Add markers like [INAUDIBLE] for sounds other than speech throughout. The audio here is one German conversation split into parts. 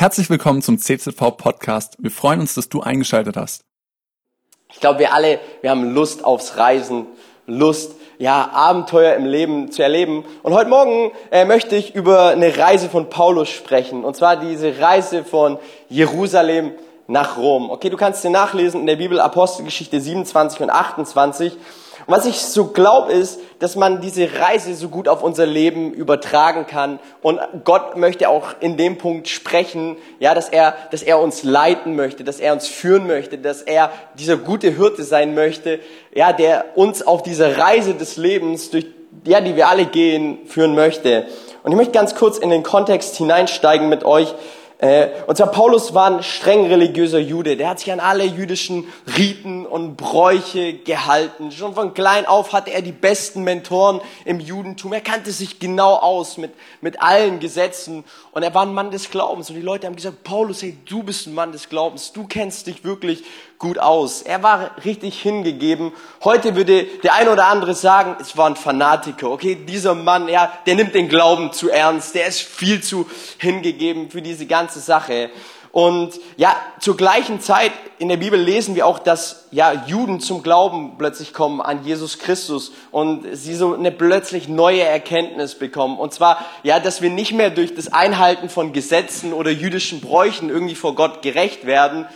Herzlich willkommen zum CZV Podcast. Wir freuen uns, dass du eingeschaltet hast. Ich glaube, wir alle, wir haben Lust aufs Reisen, Lust, ja, Abenteuer im Leben zu erleben. Und heute Morgen äh, möchte ich über eine Reise von Paulus sprechen. Und zwar diese Reise von Jerusalem nach Rom. Okay, du kannst dir nachlesen in der Bibel Apostelgeschichte 27 und 28. Was ich so glaube, ist, dass man diese Reise so gut auf unser Leben übertragen kann. Und Gott möchte auch in dem Punkt sprechen, ja, dass er, dass er uns leiten möchte, dass er uns führen möchte, dass er dieser gute Hirte sein möchte, ja, der uns auf diese Reise des Lebens, durch, ja, die wir alle gehen, führen möchte. Und ich möchte ganz kurz in den Kontext hineinsteigen mit euch, und zwar Paulus war ein streng religiöser Jude. Der hat sich an alle jüdischen Riten und Bräuche gehalten. Schon von klein auf hatte er die besten Mentoren im Judentum. Er kannte sich genau aus mit, mit allen Gesetzen. Und er war ein Mann des Glaubens. Und die Leute haben gesagt, Paulus, hey, du bist ein Mann des Glaubens. Du kennst dich wirklich gut aus. Er war richtig hingegeben. Heute würde der eine oder andere sagen, es war ein Fanatiker. Okay, dieser Mann, ja, der nimmt den Glauben zu ernst. Der ist viel zu hingegeben für diese ganze Sache. Und ja, zur gleichen Zeit in der Bibel lesen wir auch, dass ja Juden zum Glauben plötzlich kommen an Jesus Christus und sie so eine plötzlich neue Erkenntnis bekommen. Und zwar ja, dass wir nicht mehr durch das Einhalten von Gesetzen oder jüdischen Bräuchen irgendwie vor Gott gerecht werden,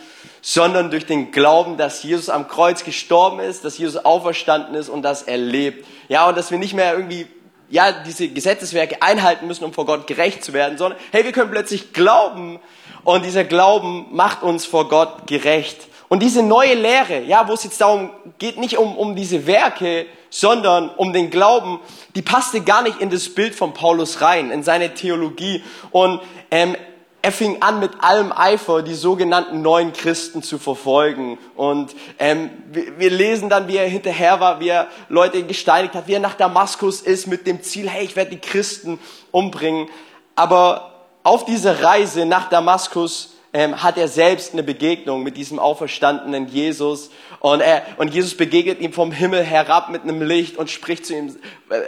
sondern durch den Glauben, dass Jesus am Kreuz gestorben ist, dass Jesus auferstanden ist und dass er lebt. Ja, und dass wir nicht mehr irgendwie ja, diese Gesetzeswerke einhalten müssen, um vor Gott gerecht zu werden, sondern hey, wir können plötzlich glauben und dieser Glauben macht uns vor Gott gerecht. Und diese neue Lehre, ja, wo es jetzt darum geht, nicht um, um diese Werke, sondern um den Glauben, die passte gar nicht in das Bild von Paulus rein, in seine Theologie. Und ähm, er fing an mit allem Eifer die sogenannten neuen Christen zu verfolgen. Und ähm, wir, wir, lesen dann, wie er hinterher war, wie er Leute gesteinigt hat, wie er nach Damaskus ist mit dem Ziel, hey, ich werde die Christen umbringen. Aber auf dieser Reise nach Damaskus ähm, hat er selbst eine Begegnung mit diesem auferstandenen Jesus. Und, er, und Jesus begegnet ihm vom Himmel herab mit einem Licht und spricht zu ihm,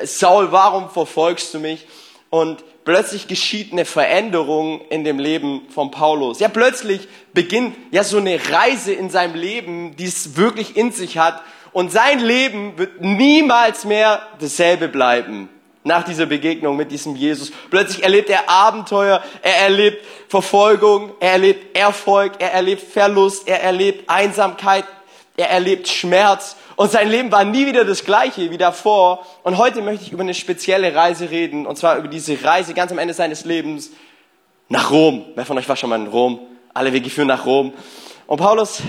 Saul, warum verfolgst du mich? Und plötzlich geschieht eine Veränderung in dem Leben von Paulus. Ja, plötzlich beginnt ja so eine Reise in seinem Leben, die es wirklich in sich hat. Und sein Leben wird niemals mehr dasselbe bleiben nach dieser Begegnung mit diesem Jesus. Plötzlich erlebt er Abenteuer, er erlebt Verfolgung, er erlebt Erfolg, er erlebt Verlust, er erlebt Einsamkeit, er erlebt Schmerz und sein Leben war nie wieder das gleiche wie davor. Und heute möchte ich über eine spezielle Reise reden, und zwar über diese Reise ganz am Ende seines Lebens nach Rom. Wer von euch war schon mal in Rom? Alle Wege führen nach Rom. Und Paulus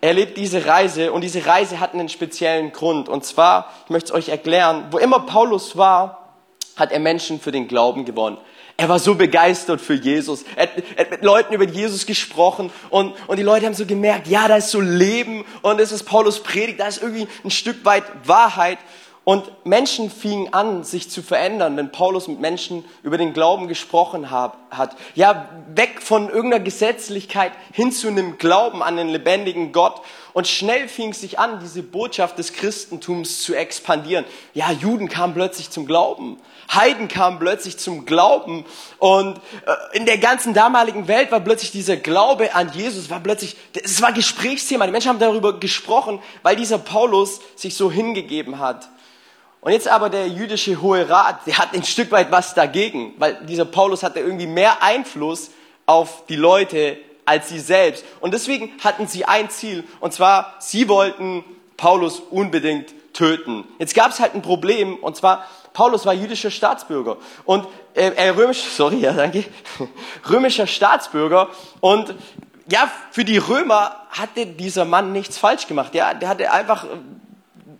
erlebt diese Reise und diese Reise hat einen speziellen Grund. Und zwar, ich möchte es euch erklären, wo immer Paulus war, hat er Menschen für den Glauben gewonnen. Er war so begeistert für Jesus. Er, hat mit Leuten über Jesus gesprochen und, und die Leute haben so gemerkt, ja, da ist so Leben und das ist Paulus Predigt, da ist irgendwie ein Stück weit Wahrheit. Und Menschen fingen an, sich zu verändern, wenn Paulus mit Menschen über den Glauben gesprochen hat. Ja, weg von irgendeiner Gesetzlichkeit hin zu einem Glauben an den lebendigen Gott. Und schnell fing es sich an, diese Botschaft des Christentums zu expandieren. Ja, Juden kamen plötzlich zum Glauben. Heiden kamen plötzlich zum Glauben. Und äh, in der ganzen damaligen Welt war plötzlich dieser Glaube an Jesus, war plötzlich, es war Gesprächsthema. Die Menschen haben darüber gesprochen, weil dieser Paulus sich so hingegeben hat. Und jetzt aber der jüdische Hohe Rat, der hat ein Stück weit was dagegen, weil dieser Paulus hatte irgendwie mehr Einfluss auf die Leute als sie selbst. Und deswegen hatten sie ein Ziel, und zwar, sie wollten Paulus unbedingt töten. Jetzt gab es halt ein Problem, und zwar, Paulus war jüdischer Staatsbürger und äh, äh römisch, [LAUGHS] sorry, ja, danke, römischer Staatsbürger und ja, für die Römer hatte dieser Mann nichts falsch gemacht. Ja, der hatte einfach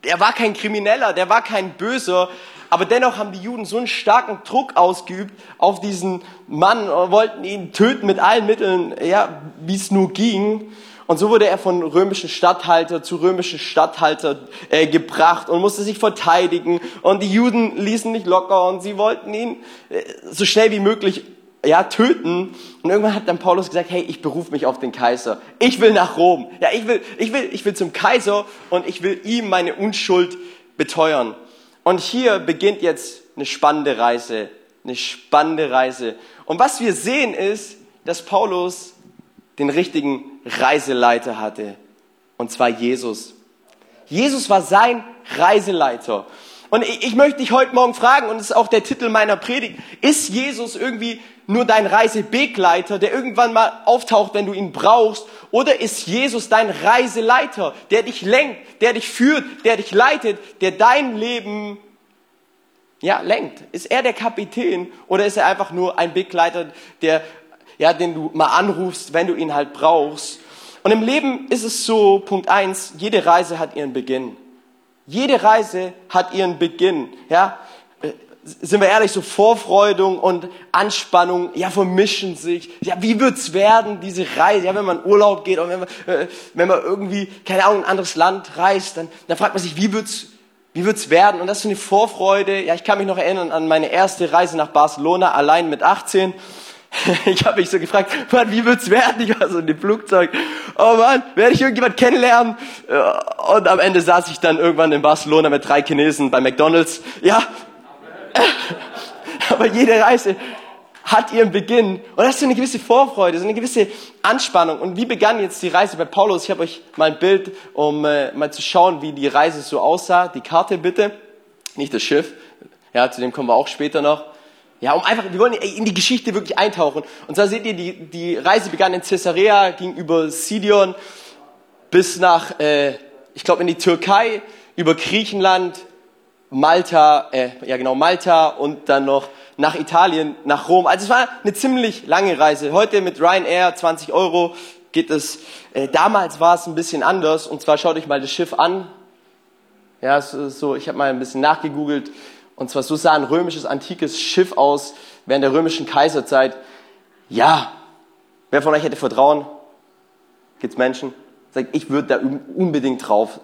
er war kein Krimineller, der war kein Böser, aber dennoch haben die Juden so einen starken Druck ausgeübt auf diesen Mann, wollten ihn töten mit allen Mitteln, ja, wie es nur ging. Und so wurde er von römischen Statthalter zu römischen Statthalter äh, gebracht und musste sich verteidigen. Und die Juden ließen nicht locker und sie wollten ihn äh, so schnell wie möglich ja, töten. Und irgendwann hat dann Paulus gesagt, hey, ich berufe mich auf den Kaiser. Ich will nach Rom. Ja, ich will, ich will, ich will zum Kaiser und ich will ihm meine Unschuld beteuern. Und hier beginnt jetzt eine spannende Reise. Eine spannende Reise. Und was wir sehen ist, dass Paulus den richtigen Reiseleiter hatte, und zwar Jesus. Jesus war sein Reiseleiter. Und ich, möchte dich heute Morgen fragen, und das ist auch der Titel meiner Predigt, ist Jesus irgendwie nur dein Reisebegleiter, der irgendwann mal auftaucht, wenn du ihn brauchst? Oder ist Jesus dein Reiseleiter, der dich lenkt, der dich führt, der dich leitet, der dein Leben ja, lenkt? Ist er der Kapitän oder ist er einfach nur ein Begleiter, der, ja, den du mal anrufst, wenn du ihn halt brauchst? Und im Leben ist es so, Punkt eins: jede Reise hat ihren Beginn. Jede Reise hat ihren Beginn. Ja, sind wir ehrlich, so Vorfreudung und Anspannung, ja, vermischen sich. Ja, wie wird's werden, diese Reise? Ja, wenn man Urlaub geht und wenn man, äh, wenn man irgendwie, keine Ahnung, ein anderes Land reist, dann, dann fragt man sich, wie wird's, wie wird's werden? Und das ist so eine Vorfreude. Ja, ich kann mich noch erinnern an meine erste Reise nach Barcelona, allein mit 18. [LAUGHS] Ich habe mich so gefragt, Mann, wie wird's werden? Ich war so in dem Flugzeug. Oh Mann, werde ich irgendjemand kennenlernen? Und am Ende saß ich dann irgendwann in Barcelona mit drei Chinesen bei McDonald's. Ja. [LAUGHS] Aber jede Reise hat ihren Beginn. Und das ist so eine gewisse Vorfreude, so eine gewisse Anspannung. Und wie begann jetzt die Reise bei Paulus? Ich habe euch mal ein Bild, um äh, mal zu schauen, wie die Reise so aussah. Die Karte bitte, nicht das Schiff. Ja, zu dem kommen wir auch später noch. Ja, um einfach, wir wollen in die Geschichte wirklich eintauchen. Und zwar seht ihr, die, die Reise begann in Caesarea, ging über Sidon bis nach, äh, ich glaube, in die Türkei, über Griechenland, Malta, äh, ja genau, Malta und dann noch nach Italien, nach Rom. Also es war eine ziemlich lange Reise. Heute mit Ryanair, 20 Euro, geht es. Äh, damals war es ein bisschen anders. Und zwar schaut euch mal das Schiff an. Ja, so, ich habe mal ein bisschen nachgegoogelt. Und zwar so sah ein römisches antikes Schiff aus während der römischen Kaiserzeit. Ja, wer von euch hätte Vertrauen? Gibt's Menschen? Sagt, ich würde da unbedingt drauf.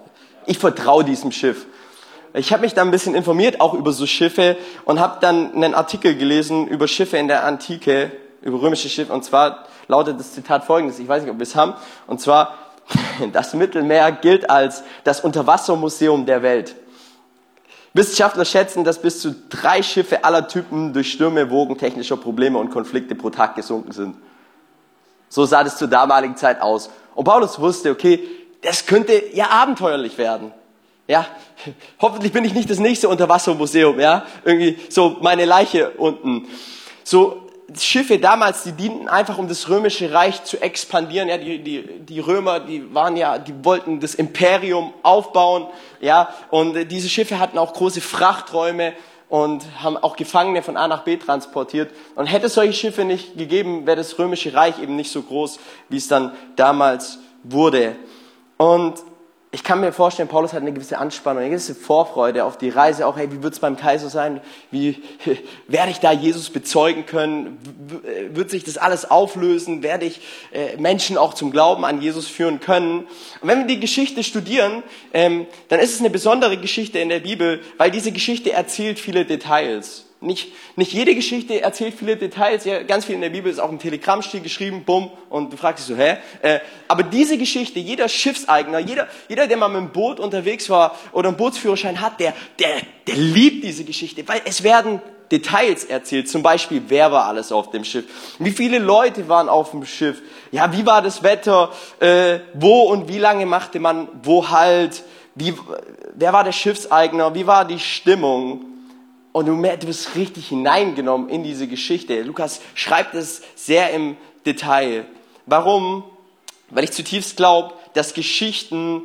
Ich vertraue diesem Schiff. Ich habe mich da ein bisschen informiert, auch über so Schiffe, und habe dann einen Artikel gelesen über Schiffe in der Antike, über römische Schiffe. Und zwar lautet das Zitat folgendes, ich weiß nicht, ob wir es haben. Und zwar, [LAUGHS] das Mittelmeer gilt als das Unterwassermuseum der Welt. Wissenschaftler schätzen, dass bis zu drei Schiffe aller Typen durch Stürme, Wogen, technischer Probleme und Konflikte pro Tag gesunken sind. So sah das zur damaligen Zeit aus. Und Paulus wusste, okay, das könnte ja abenteuerlich werden. Ja, hoffentlich bin ich nicht das nächste Unterwassermuseum, ja, irgendwie so meine Leiche unten. So Schiffe damals, die dienten einfach, um das römische Reich zu expandieren. Ja, die, die, die Römer, die waren ja, die wollten das Imperium aufbauen. Ja, und diese Schiffe hatten auch große Frachträume und haben auch Gefangene von A nach B transportiert. Und hätte es solche Schiffe nicht gegeben, wäre das römische Reich eben nicht so groß, wie es dann damals wurde. Und ich kann mir vorstellen, Paulus hat eine gewisse Anspannung, eine gewisse Vorfreude auf die Reise. Auch, hey, wie wird es beim Kaiser sein? Wie [LAUGHS] werde ich da Jesus bezeugen können? Wird sich das alles auflösen? Werde ich äh, Menschen auch zum Glauben an Jesus führen können? Und wenn wir die Geschichte studieren, ähm, dann ist es eine besondere Geschichte in der Bibel, weil diese Geschichte erzählt viele Details. Nicht, nicht jede Geschichte erzählt viele Details. Ja, ganz viel in der Bibel ist auch im Telegrammstil geschrieben, bumm, und du fragst dich so, hä? Äh, aber diese Geschichte, jeder Schiffseigner, jeder, jeder, der mal mit dem Boot unterwegs war oder einen Bootsführerschein hat, der, der, der liebt diese Geschichte, weil es werden Details erzählt. Zum Beispiel, wer war alles auf dem Schiff? Wie viele Leute waren auf dem Schiff? Ja, wie war das Wetter? Äh, wo und wie lange machte man wo halt? Wie, wer war der Schiffseigner? Wie war die Stimmung? Und du, du bist richtig hineingenommen in diese Geschichte. Lukas schreibt es sehr im Detail. Warum? Weil ich zutiefst glaube, dass Geschichten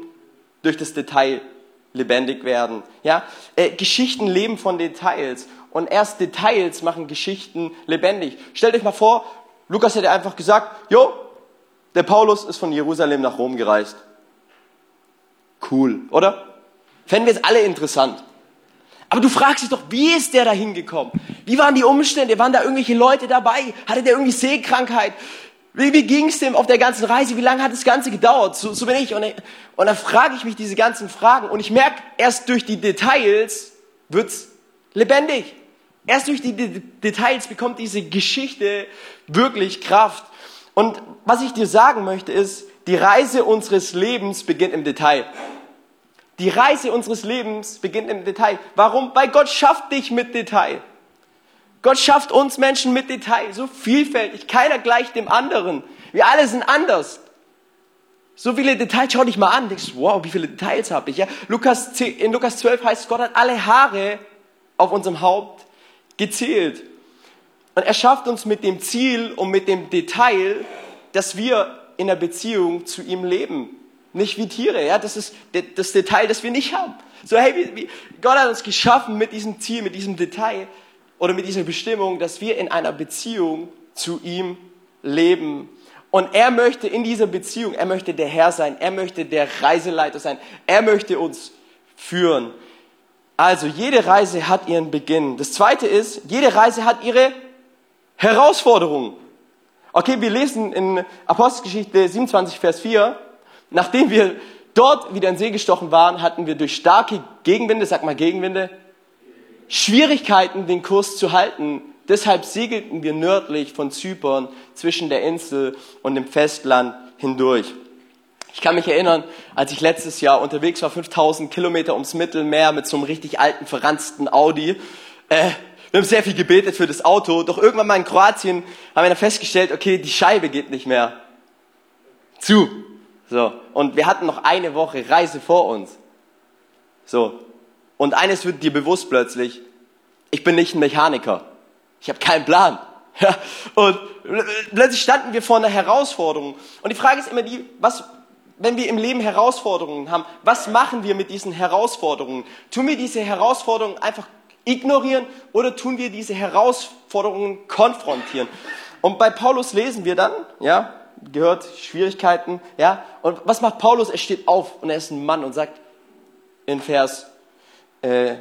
durch das Detail lebendig werden. Ja? Äh, Geschichten leben von Details. Und erst Details machen Geschichten lebendig. Stellt euch mal vor, Lukas hätte einfach gesagt, jo, der Paulus ist von Jerusalem nach Rom gereist. Cool, oder? Fänden wir es alle interessant. Aber du fragst dich doch, wie ist der da hingekommen? Wie waren die Umstände? Waren da irgendwelche Leute dabei? Hatte der irgendwie Sehkrankheit? Wie, wie ging es dem auf der ganzen Reise? Wie lange hat das Ganze gedauert? So, so bin ich. Und, und dann frage ich mich diese ganzen Fragen und ich merke, erst durch die Details wird's lebendig. Erst durch die D Details bekommt diese Geschichte wirklich Kraft. Und was ich dir sagen möchte ist, die Reise unseres Lebens beginnt im Detail. Die Reise unseres Lebens beginnt im Detail. Warum? Weil Gott schafft dich mit Detail. Gott schafft uns Menschen mit Detail, so vielfältig, keiner gleich dem anderen. Wir alle sind anders. So viele Details, schau dich mal an, denkst, wow, wie viele Details habe ich. Ja? Lukas 10, in Lukas 12 heißt, Gott hat alle Haare auf unserem Haupt gezählt. Und er schafft uns mit dem Ziel und mit dem Detail, dass wir in der Beziehung zu ihm leben. Nicht wie Tiere, ja, das ist das Detail, das wir nicht haben. So, hey, wie, wie, Gott hat uns geschaffen mit diesem Ziel, mit diesem Detail oder mit dieser Bestimmung, dass wir in einer Beziehung zu ihm leben. Und er möchte in dieser Beziehung, er möchte der Herr sein, er möchte der Reiseleiter sein, er möchte uns führen. Also jede Reise hat ihren Beginn. Das zweite ist, jede Reise hat ihre Herausforderungen. Okay, wir lesen in Apostelgeschichte 27, Vers 4, nachdem wir dort wieder in See gestochen waren, hatten wir durch starke Gegenwinde, sag mal Gegenwinde, Schwierigkeiten, den Kurs zu halten. Deshalb segelten wir nördlich von Zypern zwischen der Insel und dem Festland hindurch. Ich kann mich erinnern, als ich letztes Jahr unterwegs war, 5000 Kilometer ums Mittelmeer mit so einem richtig alten, verranzten Audi. Äh, wir haben sehr viel gebetet für das Auto, doch irgendwann mal in Kroatien haben wir dann festgestellt, okay, die Scheibe geht nicht mehr zu. So. Und wir hatten noch eine Woche Reise vor uns. So. Und eines wird dir bewusst plötzlich, ich bin nicht ein Mechaniker. Ich habe keinen Plan. [LAUGHS] Ja, und plötzlich standen wir vor einer Herausforderung. Und die Frage ist immer die, was, wenn wir im Leben Herausforderungen haben, was machen wir mit diesen Herausforderungen? Tun wir diese Herausforderungen einfach ignorieren oder tun wir diese Herausforderungen konfrontieren? Und bei Paulus lesen wir dann, ja, gehört Schwierigkeiten, ja, und was macht Paulus? Er steht auf und er ist ein Mann und sagt in Vers äh,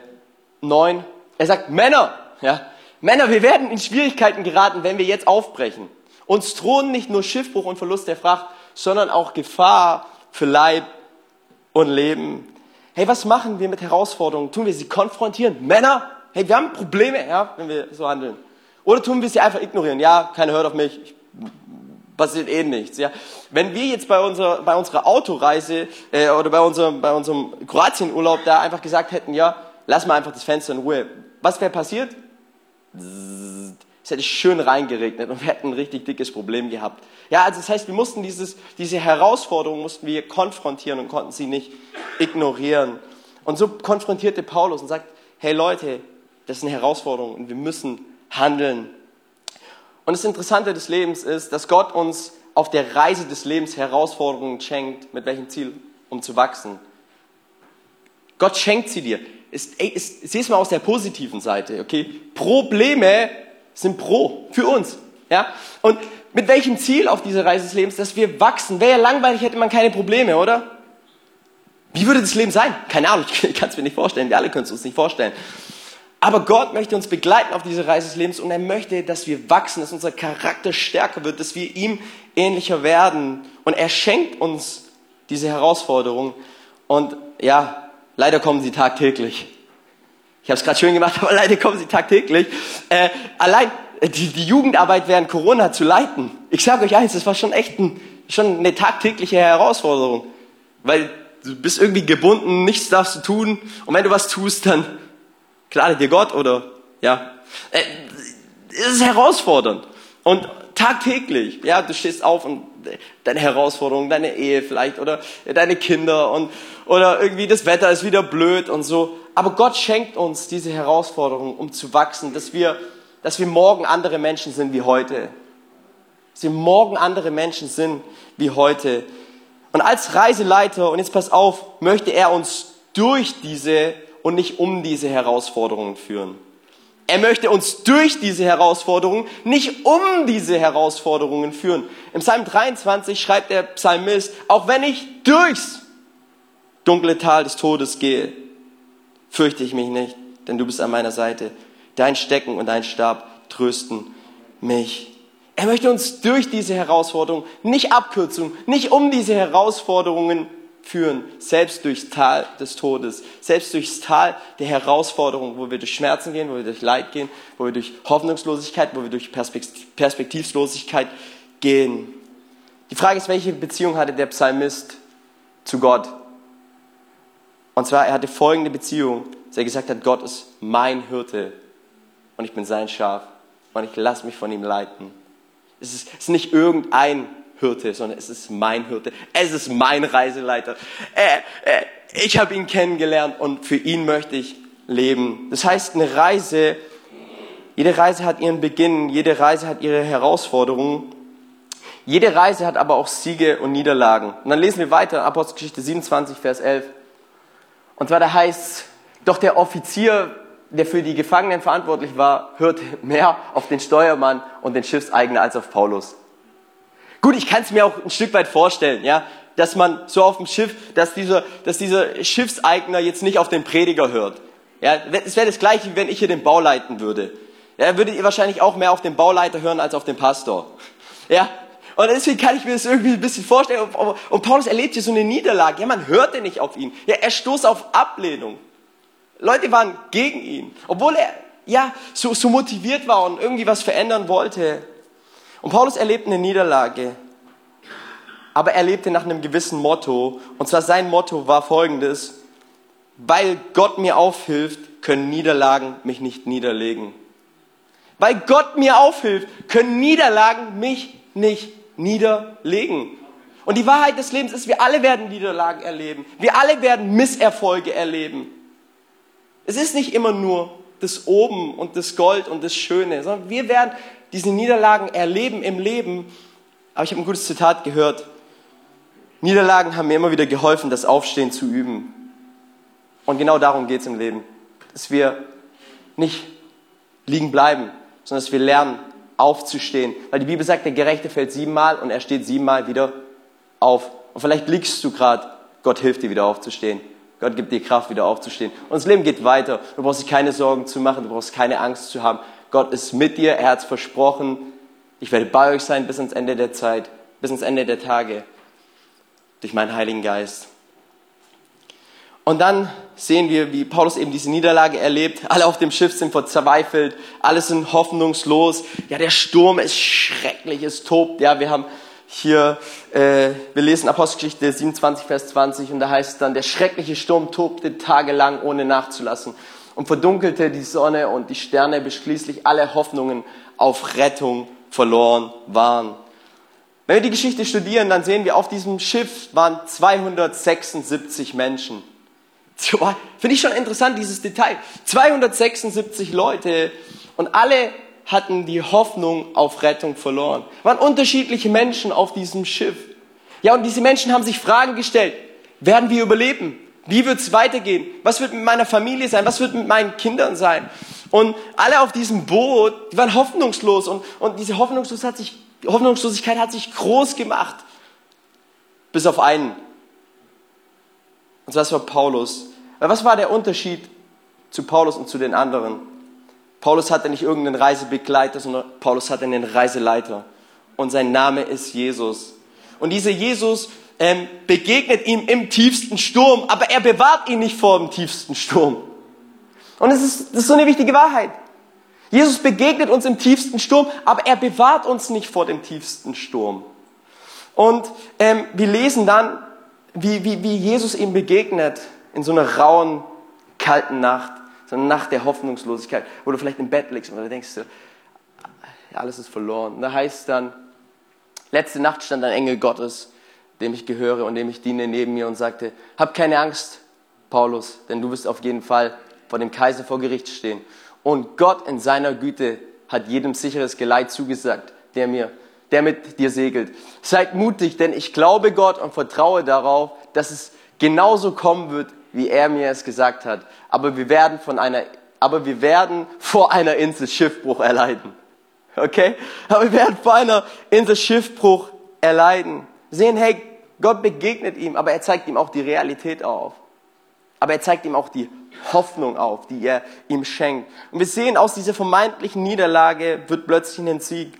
9, er sagt, Männer, ja, Männer, wir werden in Schwierigkeiten geraten, wenn wir jetzt aufbrechen. Uns drohen nicht nur Schiffbruch und Verlust der Fracht, sondern auch Gefahr für Leib und Leben. Hey, was machen wir mit Herausforderungen? Tun wir sie konfrontieren? Männer, hey, wir haben Probleme, ja, wenn wir so handeln. Oder tun wir sie einfach ignorieren? Ja, keiner hört auf mich, ich, passiert eh nichts. Ja. Wenn wir jetzt bei unserer, bei unserer Autoreise äh, oder bei unserem, bei unserem Kroatienurlaub da einfach gesagt hätten, ja, lass mal einfach das Fenster in Ruhe. Was wäre passiert? Es hätte schön reingeregnet und wir hätten ein richtig dickes Problem gehabt. Ja, also das heißt, wir mussten dieses, diese Herausforderung mussten wir konfrontieren und konnten sie nicht ignorieren. Und so konfrontierte Paulus und sagt, hey Leute, das ist eine Herausforderung und wir müssen handeln. Und das Interessante des Lebens ist, dass Gott uns auf der Reise des Lebens Herausforderungen schenkt. Mit welchem Ziel? Um zu wachsen. Gott schenkt sie dir. Sieh es mal aus der positiven Seite, okay? Probleme sind pro für uns, ja? Und mit welchem Ziel auf dieser Reise des Lebens? Dass wir wachsen. Wäre ja langweilig, hätte man keine Probleme, oder? Wie würde das Leben sein? Keine Ahnung, [LAUGHS] ich kann es mir nicht vorstellen. Wir alle können es uns nicht vorstellen. Aber Gott möchte uns begleiten auf diese Reise des Lebens und er möchte, dass wir wachsen, dass unser Charakter stärker wird, dass wir ihm ähnlicher werden. Und er schenkt uns diese Herausforderung. Und ja, leider kommen sie tagtäglich. Ich habe es gerade schön gemacht, [LAUGHS] aber leider kommen sie tagtäglich. Äh, allein äh, die, die Jugendarbeit während Corona zu leiten. Ich sage euch eins, das war schon echt ein, schon eine tagtägliche Herausforderung. Weil du bist irgendwie gebunden, nichts darfst du tun. Und wenn du was tust, dann Gnade dir Gott oder, ja. Äh, es ist herausfordernd. Und tagtäglich, ja, du stehst auf und deine Herausforderungen, deine Ehe vielleicht oder deine Kinder und, oder irgendwie das Wetter ist wieder blöd und so. Aber Gott schenkt uns diese Herausforderungen, um zu wachsen, dass wir, dass wir morgen andere Menschen sind wie heute. Dass wir morgen andere Menschen sind wie heute. Und als Reiseleiter, und jetzt pass auf, möchte er uns durch diese und nicht um diese Herausforderungen führen. Er möchte uns durch diese Herausforderungen, nicht um diese Herausforderungen führen. Im Psalm 23 schreibt der Psalmist, auch wenn ich durchs dunkle Tal des Todes gehe, fürchte ich mich nicht, denn du bist an meiner Seite. Dein Stecken und dein Stab trösten mich. Er möchte uns durch diese Herausforderungen, nicht Abkürzung, nicht um diese Herausforderungen führen, selbst durchs Tal des Todes, selbst durchs Tal der Herausforderung, wo wir durch Schmerzen gehen, wo wir durch Leid gehen, wo wir durch Hoffnungslosigkeit, wo wir durch Perspektivlosigkeit gehen. Die Frage ist, welche Beziehung hatte der Psalmist zu Gott? Und zwar, er hatte folgende Beziehung, dass er gesagt hat, Gott ist mein Hirte und ich bin sein Schaf. und ich lasse mich von ihm leiten. Es ist, es ist nicht irgendein Hirte, sondern es ist mein Hirte. Es ist mein Reiseleiter. Äh, äh, ich habe ihn kennengelernt und für ihn möchte ich leben. Das heißt, eine Reise, jede Reise hat ihren Beginn, jede Reise hat ihre Herausforderungen. Jede Reise hat aber auch Siege und Niederlagen. Und dann lesen wir weiter, Apostelgeschichte 27, Vers 11. Und zwar da heißt, doch der Offizier, der für die Gefangenen verantwortlich war, hörte mehr auf den Steuermann und den Schiffseigner als auf Paulus. Gut, ich kann es mir auch ein Stück weit vorstellen, ja, dass man so auf dem Schiff, dass dieser, dass dieser Schiffseigner jetzt nicht auf den Prediger hört. Ja, es wäre das gleiche, wenn ich hier den Bau leiten würde. Ja, würdet ihr wahrscheinlich auch mehr auf den Bauleiter hören als auf den Pastor. Ja, und deswegen kann ich mir das irgendwie ein bisschen vorstellen. Und Paulus erlebt hier so eine Niederlage. Ja, man hörte nicht auf ihn. Ja, er stoß auf Ablehnung. Leute waren gegen ihn. Obwohl er, ja, so, so motiviert war und irgendwie was verändern wollte. Und Paulus erlebt eine Niederlage. Aber er lebte nach einem gewissen Motto. Und zwar sein Motto war folgendes. Weil Gott mir aufhilft, können Niederlagen mich nicht niederlegen. Weil Gott mir aufhilft, können Niederlagen mich nicht niederlegen. Und die Wahrheit des Lebens ist, wir alle werden Niederlagen erleben. Wir alle werden Misserfolge erleben. Es ist nicht immer nur das Oben und das Gold und das Schöne, sondern wir werden diese Niederlagen erleben im Leben. Aber ich habe ein gutes Zitat gehört. Niederlagen haben mir immer wieder geholfen, das Aufstehen zu üben. Und genau darum geht es im Leben. Dass wir nicht liegen bleiben, sondern dass wir lernen, aufzustehen. Weil die Bibel sagt, der Gerechte fällt siebenmal und er steht siebenmal wieder auf. Und vielleicht liegst du gerade, Gott hilft dir wieder aufzustehen. Gott gibt dir Kraft, wieder aufzustehen. Und das Leben geht weiter. Du brauchst dir keine Sorgen zu machen, du brauchst keine Angst zu haben. Gott ist mit dir, er hat es versprochen. Ich werde bei euch sein bis ans Ende der Zeit, bis ans Ende der Tage, durch meinen Heiligen Geist. Und dann sehen wir, wie Paulus eben diese Niederlage erlebt. Alle auf dem Schiff sind verzweifelt, alle sind hoffnungslos. Ja, der Sturm ist schrecklich, es tobt. Ja, wir haben hier, äh, wir lesen Apostelgeschichte 27, Vers 20 und da heißt es dann, der schreckliche Sturm tobte tagelang ohne nachzulassen und verdunkelte die Sonne und die Sterne, bis schließlich alle Hoffnungen auf Rettung verloren waren. Wenn wir die Geschichte studieren, dann sehen wir, auf diesem Schiff waren 276 Menschen. Finde ich schon interessant, dieses Detail. 276 Leute und alle hatten die Hoffnung auf Rettung verloren. Waren unterschiedliche Menschen auf diesem Schiff. Ja, und diese Menschen haben sich Fragen gestellt. Werden wir überleben? Wie wird es weitergehen? Was wird mit meiner Familie sein? Was wird mit meinen Kindern sein? Und alle auf diesem Boot, die waren hoffnungslos und, und diese Hoffnungslosigkeit hat, sich, Hoffnungslosigkeit hat sich groß gemacht. Bis auf einen. Und das war Paulus. Was war der Unterschied zu Paulus und zu den anderen? Paulus hatte nicht irgendeinen Reisebegleiter, sondern Paulus hatte einen Reiseleiter. Und sein Name ist Jesus. Und dieser Jesus ähm, begegnet ihm im tiefsten Sturm, aber er bewahrt ihn nicht vor dem tiefsten Sturm. Und das ist, das ist so eine wichtige Wahrheit. Jesus begegnet uns im tiefsten Sturm, aber er bewahrt uns nicht vor dem tiefsten Sturm. Und ähm, wir lesen dann, wie, wie, wie Jesus ihm begegnet in so einer rauen, kalten Nacht so eine Nacht der Hoffnungslosigkeit, wo du vielleicht im Bett liegst und du denkst, alles ist verloren. Und da heißt dann, letzte Nacht stand ein Engel Gottes, dem ich gehöre und dem ich diene, neben mir und sagte, hab keine Angst, Paulus, denn du wirst auf jeden Fall vor dem Kaiser vor Gericht stehen. Und Gott in seiner Güte hat jedem sicheres Geleit zugesagt, der mir, der mit dir segelt. Seid mutig, denn ich glaube Gott und vertraue darauf, dass es genauso kommen wird, wie er mir es gesagt hat. Aber wir werden von einer, aber wir werden vor einer Insel Schiffbruch erleiden. Okay? Aber wir werden vor einer Insel Schiffbruch erleiden. Sehen, hey, Gott begegnet ihm, aber er zeigt ihm auch die Realität auf. Aber er zeigt ihm auch die Hoffnung auf, die er ihm schenkt. Und wir sehen, aus dieser vermeintlichen Niederlage wird plötzlich ein Sieg,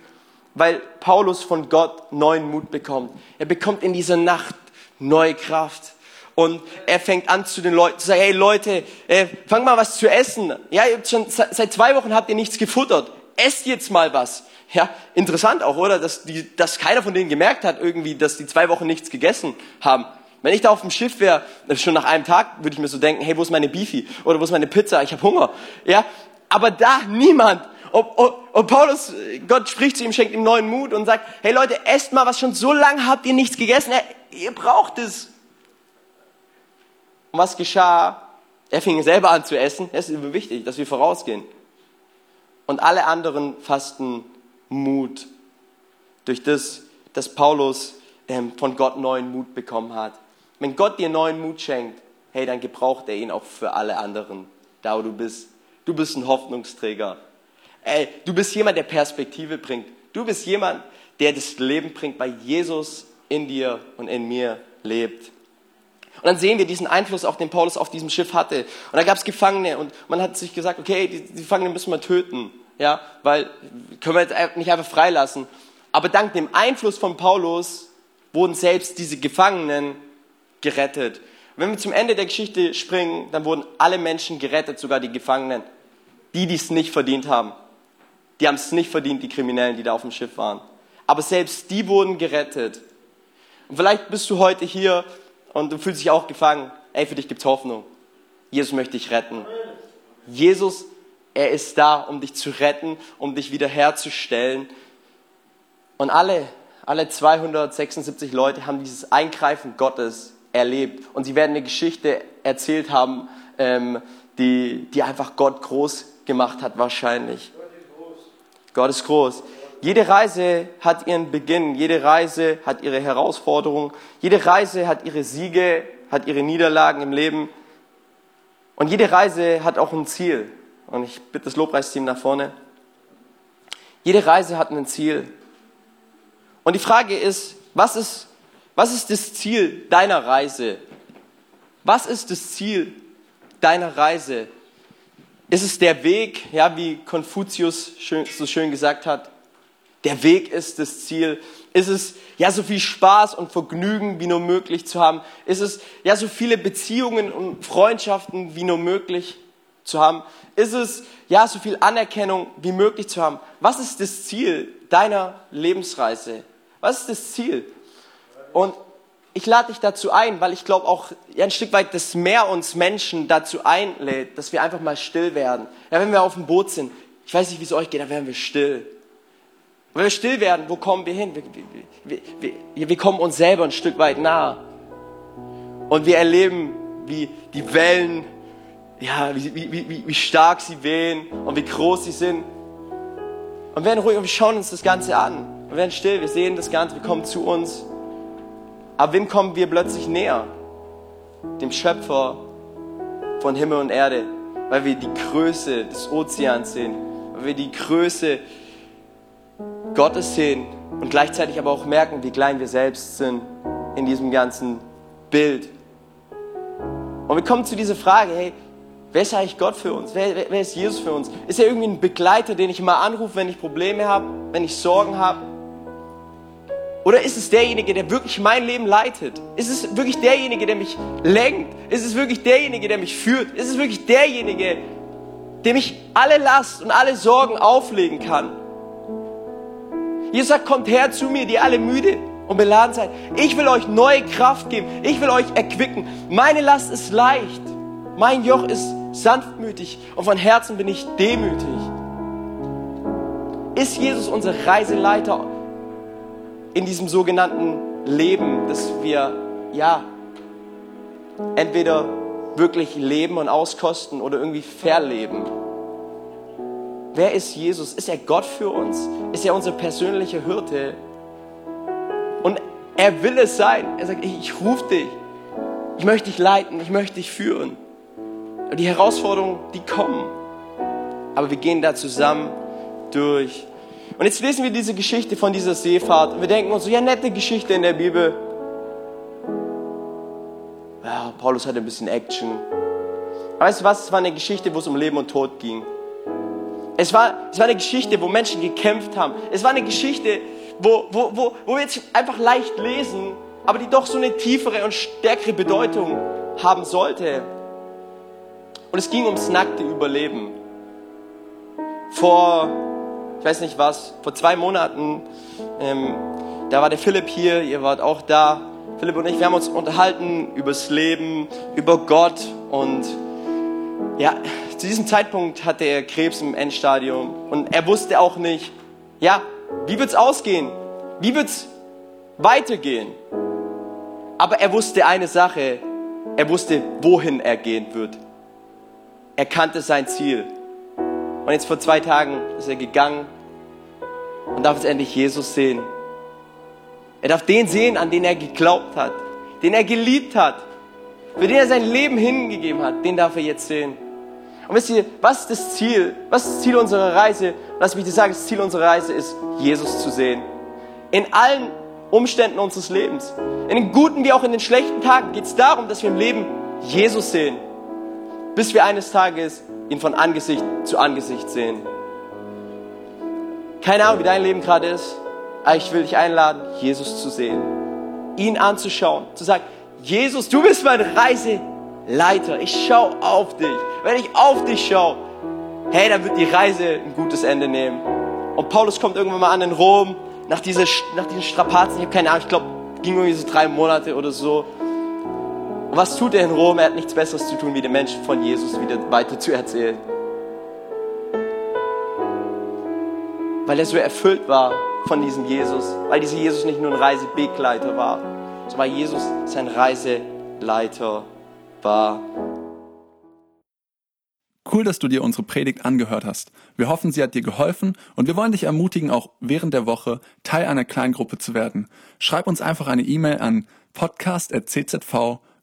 weil Paulus von Gott neuen Mut bekommt. Er bekommt in dieser Nacht neue Kraft. Und er fängt an zu den Leuten zu sagen, hey Leute, äh, fang mal was zu essen. Ja, ihr habt schon, seit zwei Wochen habt ihr nichts gefuttert. Esst jetzt mal was. Ja, interessant auch, oder? Dass, die, dass keiner von denen gemerkt hat irgendwie, dass die zwei Wochen nichts gegessen haben. Wenn ich da auf dem Schiff wäre, äh, schon nach einem Tag, würde ich mir so denken, hey, wo ist meine Beefy? Oder wo ist meine Pizza? Ich habe Hunger. Ja, aber da niemand. Und, Paulus, Gott spricht zu ihm, schenkt ihm neuen Mut und sagt, hey Leute, esst mal was schon so lange habt ihr nichts gegessen, ihr braucht es. Und was geschah? Er fing selber an zu essen. Das ist wichtig, dass wir vorausgehen. Und alle anderen fassten Mut durch das, dass Paulus ähm, von Gott neuen Mut bekommen hat. Wenn Gott dir neuen Mut schenkt, hey, dann gebraucht er ihn auch für alle anderen, da wo du bist. Du bist ein Hoffnungsträger. Ey, du bist jemand, der Perspektive bringt. Du bist jemand, der das Leben bringt, weil Jesus in dir und in mir lebt. Und dann sehen wir diesen Einfluss auch, den Paulus auf diesem Schiff hatte. Und da gab es Gefangene und man hat sich gesagt, okay, die, Gefangenen müssen wir töten, ja, weil können wir jetzt nicht einfach freilassen. Aber dank dem Einfluss von Paulus wurden selbst diese Gefangenen gerettet. Wenn wir zum Ende der Geschichte springen, dann wurden alle Menschen gerettet, sogar die Gefangenen. Die, die es nicht verdient haben. Die haben es nicht verdient, die Kriminellen, die da auf dem Schiff waren. Aber selbst die wurden gerettet. Und vielleicht bist du heute hier und du fühlst dich auch gefangen. Ey, für dich gibt's Hoffnung. Jesus möchte dich retten. Jesus, er ist da, um dich zu retten, um dich wiederherzustellen. Und alle, alle 276 Leute haben dieses Eingreifen Gottes erlebt. Und sie werden eine Geschichte erzählt haben, ähm, die, die einfach Gott groß gemacht hat, wahrscheinlich. Gott ist groß. Jede Reise hat ihren Beginn, jede Reise hat ihre Herausforderungen, jede Reise hat ihre Siege, hat ihre Niederlagen im Leben. Und jede Reise hat auch ein Ziel. Und ich bitte das Lobpreisteam nach vorne. Jede Reise hat ein Ziel. Und die Frage ist, was ist, was ist das Ziel deiner Reise? Was ist das Ziel deiner Reise? Ist es der Weg, ja, wie Konfuzius so schön gesagt hat? Der Weg ist das Ziel. Ist es, ja, so viel Spaß und Vergnügen wie nur möglich zu haben? Ist es, ja, so viele Beziehungen und Freundschaften wie nur möglich zu haben? Ist es, ja, so viel Anerkennung wie möglich zu haben? Was ist das Ziel deiner Lebensreise? Was ist das Ziel? Und ich lade dich dazu ein, weil ich glaube auch ja, ein Stück weit das Meer uns Menschen dazu einlädt, dass wir einfach mal still werden. Ja, wenn wir auf dem Boot sind, ich weiß nicht, wie es euch geht, dann werden wir still. Und wenn wir still werden, wo kommen wir hin? Wir, wir, wir, wir kommen uns selber ein Stück weit nah. Und wir erleben, wie die Wellen, ja, wie, wie, wie, wie stark sie wehen und wie groß sie sind. Und wir werden ruhig und wir schauen uns das Ganze an. Wir werden still, wir sehen das Ganze, wir kommen zu uns. Aber wem kommen wir plötzlich näher? Dem Schöpfer von Himmel und Erde, weil wir die Größe des Ozeans sehen, weil wir die Größe Gottes sehen und gleichzeitig aber auch merken, wie klein wir selbst sind in diesem ganzen Bild. Und wir kommen zu dieser Frage, hey, wer ist eigentlich Gott für uns? Wer, wer, ist Jesus für uns? Ist er irgendwie ein Begleiter, den ich mal anrufe, wenn ich Probleme habe, wenn ich Sorgen habe? Oder ist es derjenige, der wirklich mein Leben leitet? Ist es wirklich derjenige, der mich lenkt? Ist es wirklich derjenige, der mich führt? Ist es wirklich derjenige, dem ich alle Last und alle Sorgen auflegen kann? Jesus sagt, kommt her zu mir, die alle müde und beladen seid. Ich will euch neue Kraft geben. Ich will euch erquicken. Meine Last ist leicht. Mein Joch ist sanftmütig und von Herzen bin ich demütig. Ist Jesus unser Reiseleiter in diesem sogenannten Leben, das wir, ja, entweder wirklich leben und auskosten oder irgendwie verleben. Wer ist Jesus? Ist er Gott für uns? Ist er unser persönlicher Hirte? Und er will es sein. Er sagt, ich, ich rufe dich. Ich möchte dich leiten. Ich möchte dich führen. Die Herausforderungen, die kommen. Aber wir gehen da zusammen durch. Und jetzt lesen wir diese Geschichte von dieser Seefahrt und wir denken uns so, ja, nette Geschichte in der Bibel. Ja, Paulus hatte ein bisschen Action. weißt du was? Es war eine Geschichte, wo es um Leben und Tod ging. Es war, es war eine Geschichte, wo Menschen gekämpft haben. Es war eine Geschichte, wo, wo, wo, wo wir jetzt einfach leicht lesen, aber die doch so eine tiefere und stärkere Bedeutung haben sollte. Und es ging ums nackte Überleben. Vor ich weiß nicht was, vor zwei Monaten, ähm, da war der Philipp hier, ihr wart auch da. Philipp und ich, wir haben uns unterhalten übers Leben, über Gott und ja, zu diesem Zeitpunkt hatte er Krebs im Endstadium und er wusste auch nicht, ja, wie wird's ausgehen? Wie wird's weitergehen? Aber er wusste eine Sache, er wusste, wohin er gehen wird. Er kannte sein Ziel. Und jetzt vor zwei Tagen ist er gegangen und darf jetzt endlich Jesus sehen. Er darf den sehen, an den er geglaubt hat, den er geliebt hat, für den er sein Leben hingegeben hat, den darf er jetzt sehen. Und wisst ihr, was ist das Ziel? Was ist das Ziel unserer Reise? Lass mich dir sagen, das Ziel unserer Reise ist, Jesus zu sehen. In allen Umständen unseres Lebens. In den guten wie auch in den schlechten Tagen geht es darum, dass wir im Leben Jesus sehen. Bis wir eines Tages ihn von Angesicht zu Angesicht sehen. Keine Ahnung, wie dein Leben gerade ist, aber ich will dich einladen, Jesus zu sehen. Ihn anzuschauen, zu sagen, Jesus, du bist mein Reiseleiter. Ich schaue auf dich. Wenn ich auf dich schaue, hey, dann wird die Reise ein gutes Ende nehmen. Und Paulus kommt irgendwann mal an in Rom, nach, dieser, nach diesen Strapazen, ich habe keine Ahnung, ich glaube, ging irgendwie so drei Monate oder so. Und was tut er in Rom? Er hat nichts Besseres zu tun, wie den Menschen von Jesus wieder weiter zu erzählen. Weil er so erfüllt war von diesem Jesus. Weil dieser Jesus nicht nur ein Reisebegleiter war, sondern weil Jesus sein Reiseleiter war. Cool, dass du dir unsere Predigt angehört hast. Wir hoffen, sie hat dir geholfen und wir wollen dich ermutigen, auch während der Woche Teil einer Kleingruppe zu werden. Schreib uns einfach eine E-Mail an